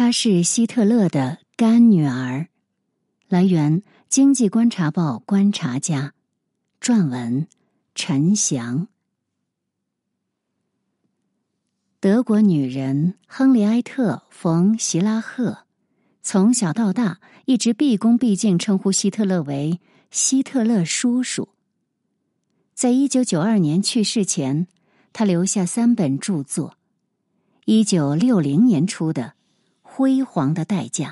她是希特勒的干女儿。来源：经济观察报观察家，撰文：陈翔。德国女人亨利埃特·冯·席拉赫，从小到大一直毕恭毕敬称呼希特勒为“希特勒叔叔”。在一九九二年去世前，他留下三本著作：一九六零年出的《辉煌的代价》，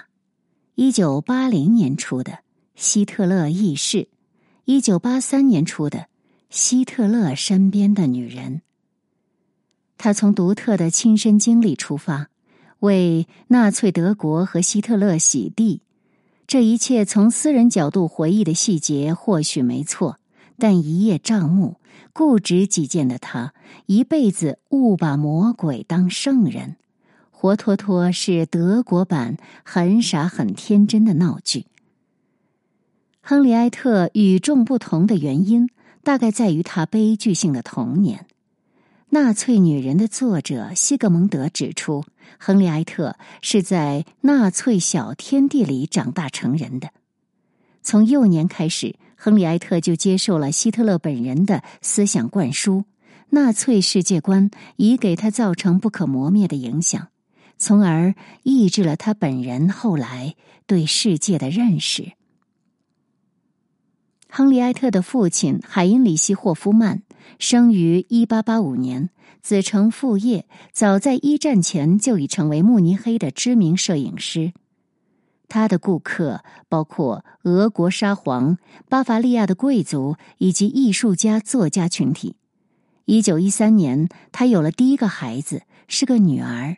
一九八零年出的《希特勒轶事》，一九八三年出的《希特勒身边的女人》。他从独特的亲身经历出发，为纳粹德国和希特勒洗地。这一切从私人角度回忆的细节或许没错。但一叶障目、固执己见的他，一辈子误把魔鬼当圣人，活脱脱是德国版很傻很天真的闹剧。亨利埃特与众不同的原因，大概在于他悲剧性的童年。《纳粹女人》的作者西格蒙德指出，亨利埃特是在纳粹小天地里长大成人的，从幼年开始。亨利埃特就接受了希特勒本人的思想灌输，纳粹世界观已给他造成不可磨灭的影响，从而抑制了他本人后来对世界的认识。亨利埃特的父亲海因里希·霍夫曼生于一八八五年，子承父业，早在一战前就已成为慕尼黑的知名摄影师。他的顾客包括俄国沙皇、巴伐利亚的贵族以及艺术家、作家群体。一九一三年，他有了第一个孩子，是个女儿。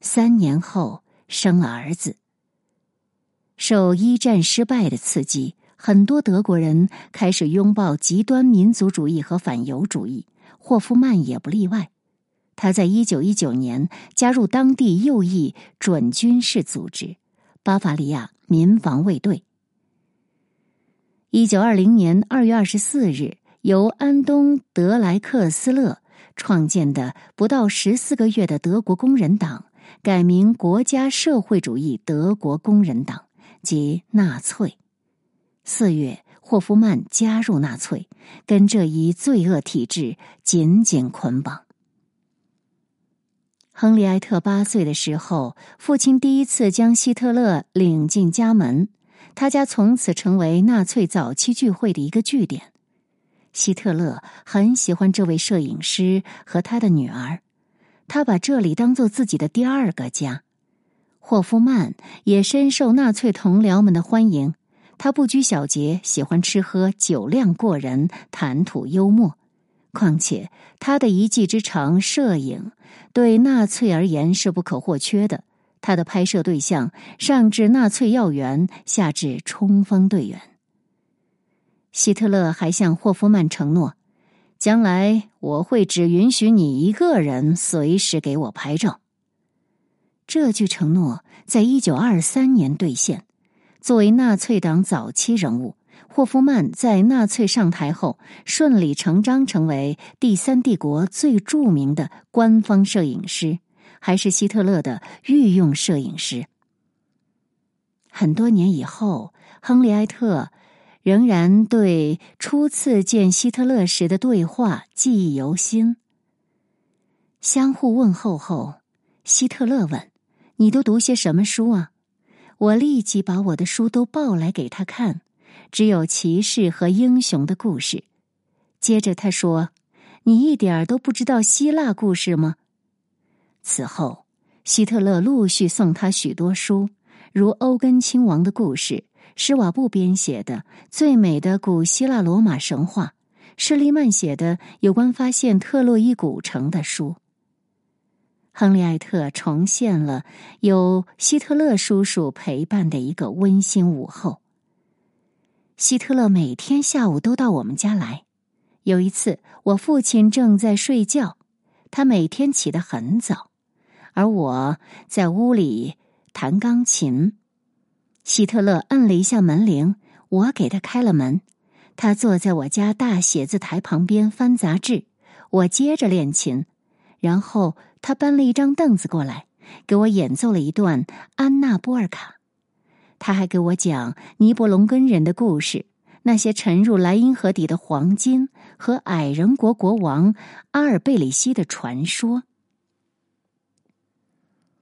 三年后，生了儿子。受一战失败的刺激，很多德国人开始拥抱极端民族主义和反犹主义，霍夫曼也不例外。他在一九一九年加入当地右翼准军事组织。巴伐利亚民防卫队。一九二零年二月二十四日，由安东·德莱克斯勒创建的不到十四个月的德国工人党，改名国家社会主义德国工人党，即纳粹。四月，霍夫曼加入纳粹，跟这一罪恶体制紧紧捆绑。亨利埃特八岁的时候，父亲第一次将希特勒领进家门，他家从此成为纳粹早期聚会的一个据点。希特勒很喜欢这位摄影师和他的女儿，他把这里当做自己的第二个家。霍夫曼也深受纳粹同僚们的欢迎，他不拘小节，喜欢吃喝，酒量过人，谈吐幽默。况且，他的一技之长——摄影，对纳粹而言是不可或缺的。他的拍摄对象上至纳粹要员，下至冲锋队员。希特勒还向霍夫曼承诺：“将来我会只允许你一个人随时给我拍照。”这句承诺在一九二三年兑现。作为纳粹党早期人物。霍夫曼在纳粹上台后，顺理成章成为第三帝国最著名的官方摄影师，还是希特勒的御用摄影师。很多年以后，亨利埃特仍然对初次见希特勒时的对话记忆犹新。相互问候后，希特勒问：“你都读些什么书啊？”我立即把我的书都抱来给他看。只有骑士和英雄的故事。接着他说：“你一点儿都不知道希腊故事吗？”此后，希特勒陆续送他许多书，如欧根亲王的故事、施瓦布编写的《最美的古希腊罗马神话》、施利曼写的有关发现特洛伊古城的书。亨利埃特重现了有希特勒叔叔陪伴的一个温馨午后。希特勒每天下午都到我们家来。有一次，我父亲正在睡觉，他每天起得很早，而我在屋里弹钢琴。希特勒摁了一下门铃，我给他开了门。他坐在我家大写字台旁边翻杂志，我接着练琴。然后他搬了一张凳子过来，给我演奏了一段《安娜波尔卡》。他还给我讲尼伯龙根人的故事，那些沉入莱茵河底的黄金和矮人国国王阿尔贝里希的传说。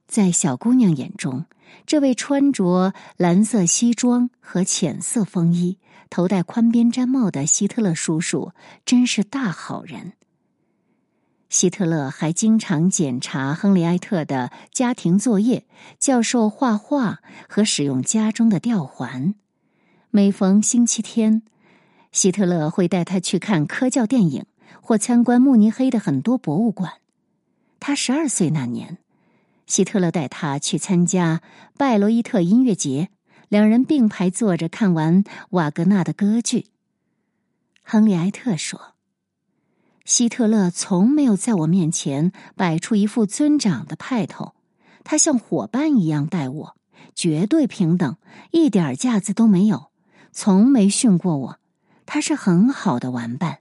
在小姑娘眼中，这位穿着蓝色西装和浅色风衣、头戴宽边毡帽的希特勒叔叔真是大好人。希特勒还经常检查亨利埃特的家庭作业，教授画画和使用家中的吊环。每逢星期天，希特勒会带他去看科教电影或参观慕尼黑的很多博物馆。他十二岁那年，希特勒带他去参加拜罗伊特音乐节，两人并排坐着看完瓦格纳的歌剧。亨利埃特说。希特勒从没有在我面前摆出一副尊长的派头，他像伙伴一样待我，绝对平等，一点架子都没有，从没训过我。他是很好的玩伴。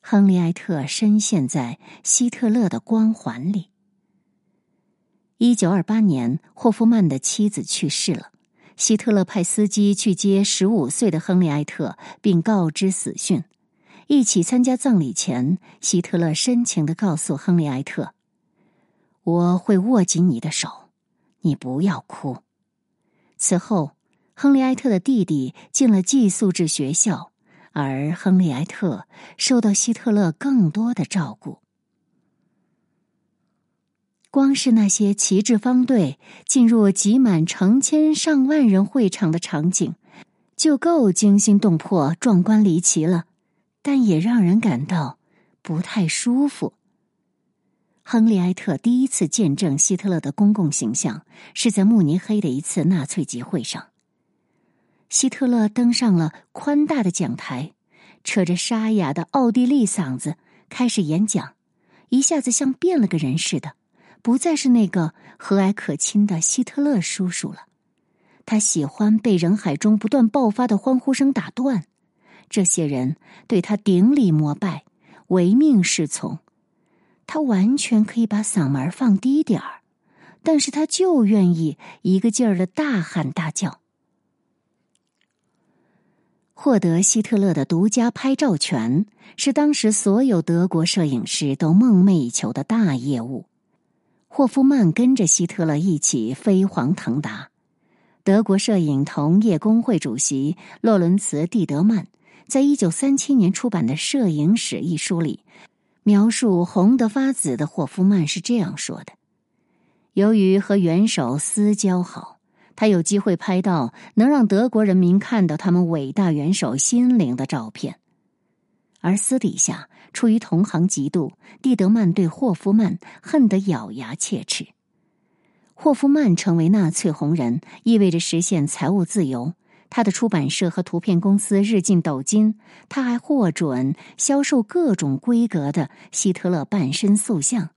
亨利埃特深陷在希特勒的光环里。一九二八年，霍夫曼的妻子去世了，希特勒派司机去接十五岁的亨利埃特，并告知死讯。一起参加葬礼前，希特勒深情的告诉亨利埃特：“我会握紧你的手，你不要哭。”此后，亨利埃特的弟弟进了寄宿制学校，而亨利埃特受到希特勒更多的照顾。光是那些旗帜方队进入挤满成千上万人会场的场景，就够惊心动魄、壮观离奇了。但也让人感到不太舒服。亨利埃特第一次见证希特勒的公共形象，是在慕尼黑的一次纳粹集会上。希特勒登上了宽大的讲台，扯着沙哑的奥地利嗓子开始演讲，一下子像变了个人似的，不再是那个和蔼可亲的希特勒叔叔了。他喜欢被人海中不断爆发的欢呼声打断。这些人对他顶礼膜拜，唯命是从。他完全可以把嗓门放低点儿，但是他就愿意一个劲儿的大喊大叫。获得希特勒的独家拍照权，是当时所有德国摄影师都梦寐以求的大业务。霍夫曼跟着希特勒一起飞黄腾达。德国摄影同业工会主席洛伦茨·蒂德曼。在一九三七年出版的《摄影史》一书里，描述红得发紫的霍夫曼是这样说的：“由于和元首私交好，他有机会拍到能让德国人民看到他们伟大元首心灵的照片。而私底下，出于同行嫉妒，蒂德曼对霍夫曼恨得咬牙切齿。霍夫曼成为纳粹红人，意味着实现财务自由。”他的出版社和图片公司日进斗金，他还获准销售各种规格的希特勒半身塑像。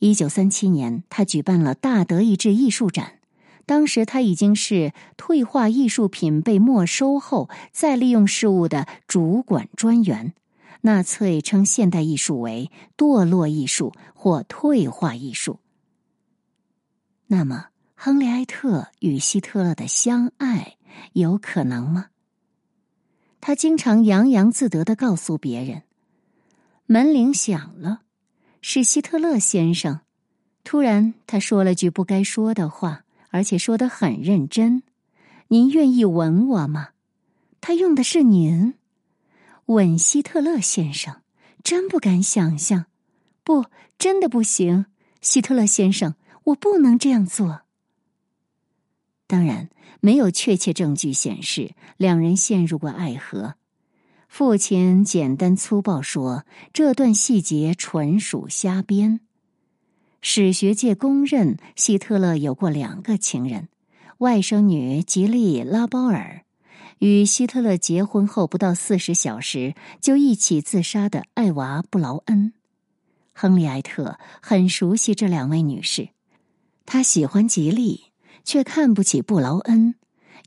一九三七年，他举办了大德意志艺术展，当时他已经是退化艺术品被没收后再利用事务的主管专员。纳粹称现代艺术为堕落艺术或退化艺术。那么，亨利埃特与希特勒的相爱？有可能吗？他经常洋洋自得的告诉别人：“门铃响了，是希特勒先生。”突然，他说了句不该说的话，而且说的很认真：“您愿意吻我吗？”他用的是“您”，吻希特勒先生，真不敢想象。不，真的不行，希特勒先生，我不能这样做。当然，没有确切证据显示两人陷入过爱河。父亲简单粗暴说，这段细节纯属瞎编。史学界公认，希特勒有过两个情人：外甥女吉利拉包尔，与希特勒结婚后不到四十小时就一起自杀的艾娃布劳恩。亨利埃特很熟悉这两位女士，他喜欢吉利。却看不起布劳恩，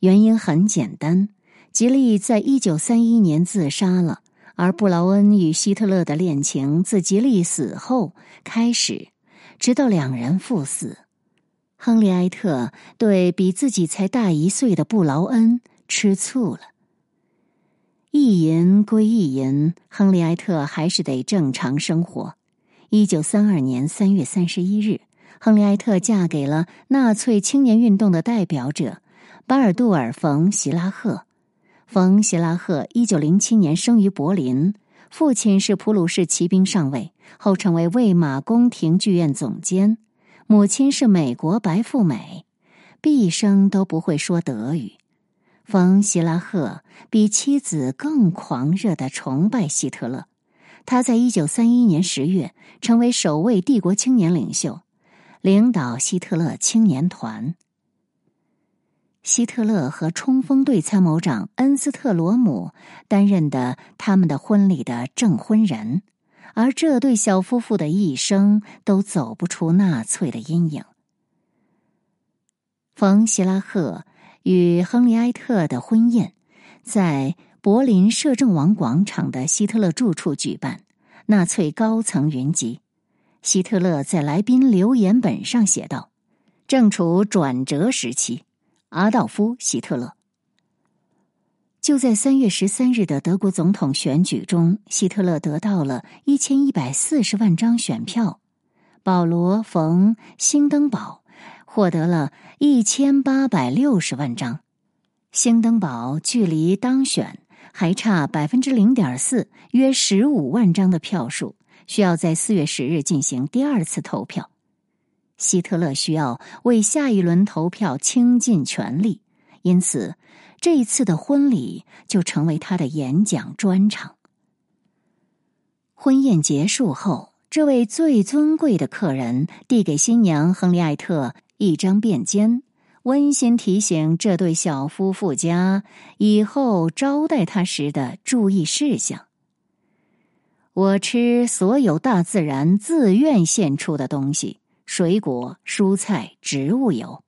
原因很简单：吉利在一九三一年自杀了，而布劳恩与希特勒的恋情自吉利死后开始。直到两人赴死。亨利埃特对比自己才大一岁的布劳恩吃醋了。一淫归一淫，亨利埃特还是得正常生活。一九三二年三月三十一日，亨利埃特嫁给了纳粹青年运动的代表者巴尔杜尔·冯·席拉赫。冯·席拉赫一九零七年生于柏林。父亲是普鲁士骑兵上尉，后成为魏玛宫廷剧院总监；母亲是美国白富美，毕生都不会说德语。冯·希拉赫比妻子更狂热的崇拜希特勒。他在一九三一年十月成为首位帝国青年领袖，领导希特勒青年团。希特勒和冲锋队参谋长恩斯特罗姆担任的他们的婚礼的证婚人，而这对小夫妇的一生都走不出纳粹的阴影。冯·希拉赫与亨利埃特的婚宴在柏林摄政王广场的希特勒住处举办，纳粹高层云集。希特勒在来宾留言本上写道：“正处转折时期。”阿道夫·希特勒就在三月十三日的德国总统选举中，希特勒得到了一千一百四十万张选票，保罗·冯·兴登堡获得了一千八百六十万张。兴登堡距离当选还差百分之零点四，约十五万张的票数，需要在四月十日进行第二次投票。希特勒需要为下一轮投票倾尽全力，因此这一次的婚礼就成为他的演讲专场。婚宴结束后，这位最尊贵的客人递给新娘亨利艾特一张便笺，温馨提醒这对小夫妇家以后招待他时的注意事项。我吃所有大自然自愿献出的东西。水果、蔬菜、植物油，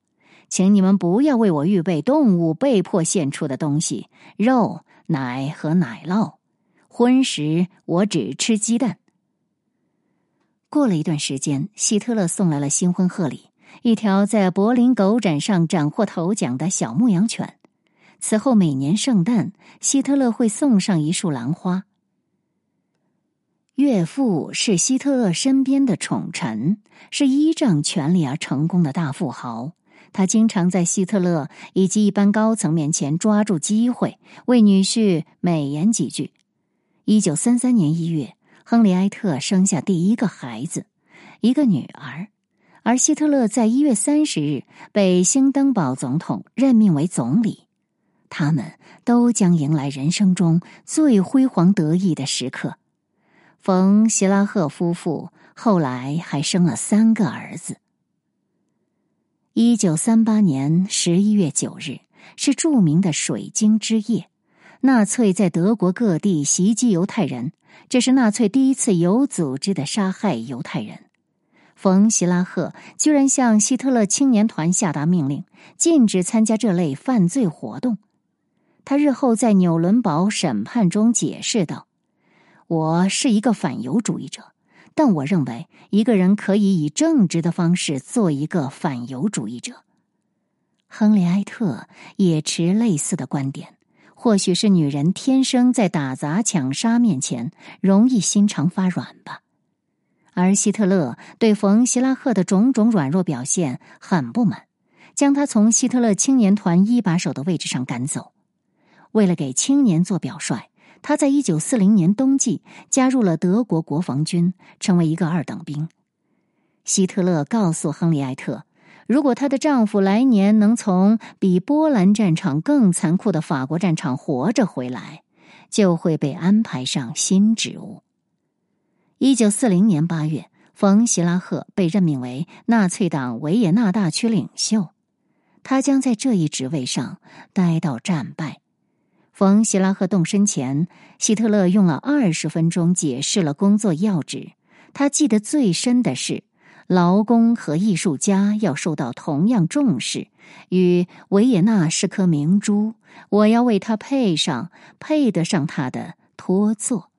请你们不要为我预备动物被迫献出的东西：肉、奶和奶酪。荤食我只吃鸡蛋。过了一段时间，希特勒送来了新婚贺礼：一条在柏林狗展上斩获头奖的小牧羊犬。此后，每年圣诞，希特勒会送上一束兰花。岳父是希特勒身边的宠臣，是依仗权力而成功的大富豪。他经常在希特勒以及一般高层面前抓住机会，为女婿美言几句。一九三三年一月，亨利埃特生下第一个孩子，一个女儿，而希特勒在一月三十日被兴登堡总统任命为总理。他们都将迎来人生中最辉煌得意的时刻。冯·希拉赫夫妇后来还生了三个儿子。一九三八年十一月九日是著名的水晶之夜，纳粹在德国各地袭击犹太人，这是纳粹第一次有组织的杀害犹太人。冯·希拉赫居然向希特勒青年团下达命令，禁止参加这类犯罪活动。他日后在纽伦堡审判中解释道。我是一个反犹主义者，但我认为一个人可以以正直的方式做一个反犹主义者。亨利埃特也持类似的观点。或许是女人天生在打砸抢杀面前容易心肠发软吧。而希特勒对冯·希拉赫的种种软弱表现很不满，将他从希特勒青年团一把手的位置上赶走。为了给青年做表率。他在一九四零年冬季加入了德国国防军，成为一个二等兵。希特勒告诉亨利埃特，如果她的丈夫来年能从比波兰战场更残酷的法国战场活着回来，就会被安排上新职务。一九四零年八月，冯·希拉赫被任命为纳粹党维也纳大区领袖，他将在这一职位上待到战败。冯·希拉赫动身前，希特勒用了二十分钟解释了工作要旨。他记得最深的是，劳工和艺术家要受到同样重视。与维也纳是颗明珠，我要为他配上配得上他的托座。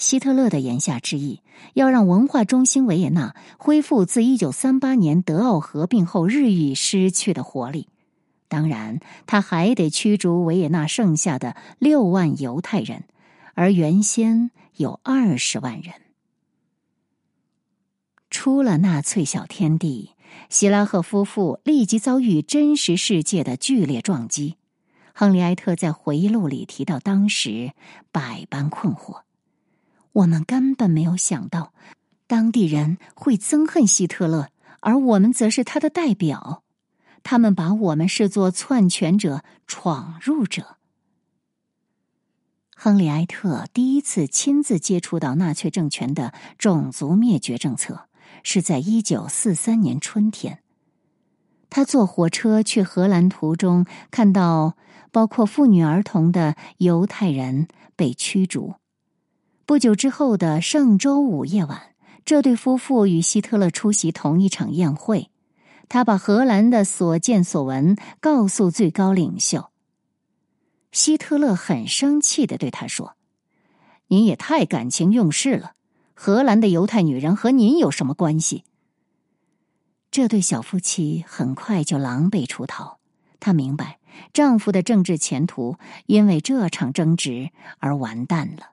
希特勒的言下之意，要让文化中心维也纳恢复自一九三八年德奥合并后日益失去的活力。当然，他还得驱逐维也纳剩下的六万犹太人，而原先有二十万人。出了纳粹小天地，希拉赫夫妇立即遭遇真实世界的剧烈撞击。亨利埃特在回忆录里提到，当时百般困惑，我们根本没有想到，当地人会憎恨希特勒，而我们则是他的代表。他们把我们视作篡权者、闯入者。亨利埃特第一次亲自接触到纳粹政权的种族灭绝政策，是在一九四三年春天。他坐火车去荷兰途中，看到包括妇女儿童的犹太人被驱逐。不久之后的圣周五夜晚，这对夫妇与希特勒出席同一场宴会。他把荷兰的所见所闻告诉最高领袖。希特勒很生气的对他说：“您也太感情用事了！荷兰的犹太女人和您有什么关系？”这对小夫妻很快就狼狈出逃。他明白丈夫的政治前途因为这场争执而完蛋了。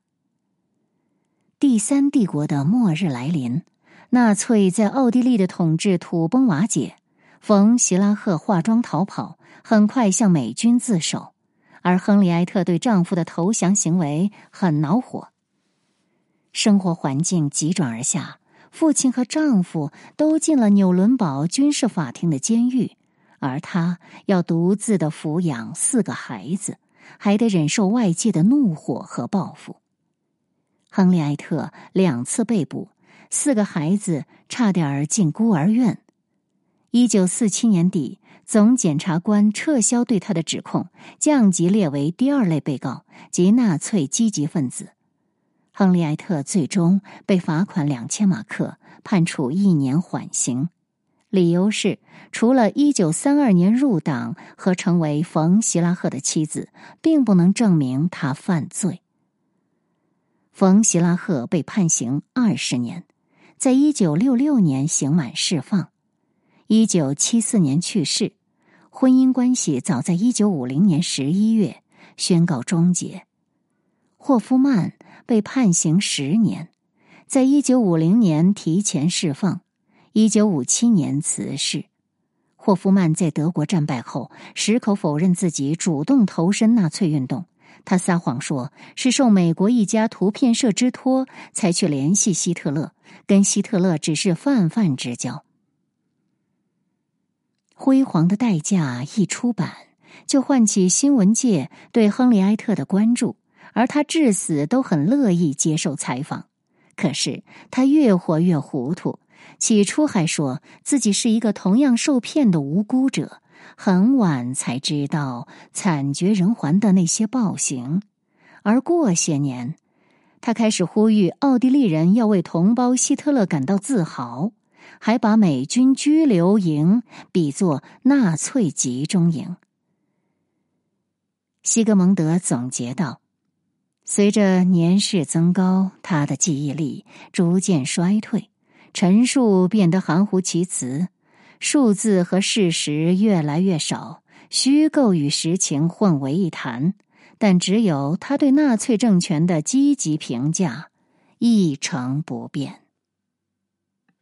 第三帝国的末日来临，纳粹在奥地利的统治土崩瓦解。冯席拉赫化妆逃跑，很快向美军自首，而亨利埃特对丈夫的投降行为很恼火。生活环境急转而下，父亲和丈夫都进了纽伦堡军事法庭的监狱，而她要独自的抚养四个孩子，还得忍受外界的怒火和报复。亨利埃特两次被捕，四个孩子差点儿进孤儿院。一九四七年底，总检察官撤销对他的指控，降级列为第二类被告及纳粹积极分子。亨利埃特最终被罚款两千马克，判处一年缓刑，理由是除了一九三二年入党和成为冯希拉赫的妻子，并不能证明他犯罪。冯希拉赫被判刑二十年，在一九六六年刑满释放。一九七四年去世，婚姻关系早在一九五零年十一月宣告终结。霍夫曼被判刑十年，在一九五零年提前释放，一九五七年辞世。霍夫曼在德国战败后，矢口否认自己主动投身纳粹运动，他撒谎说是受美国一家图片社之托才去联系希特勒，跟希特勒只是泛泛之交。辉煌的代价一出版，就唤起新闻界对亨利埃特的关注，而他至死都很乐意接受采访。可是他越活越糊涂，起初还说自己是一个同样受骗的无辜者，很晚才知道惨绝人寰的那些暴行。而过些年，他开始呼吁奥地利人要为同胞希特勒感到自豪。还把美军拘留营比作纳粹集中营。西格蒙德总结道：“随着年事增高，他的记忆力逐渐衰退，陈述变得含糊其辞，数字和事实越来越少，虚构与实情混为一谈。但只有他对纳粹政权的积极评价一成不变。”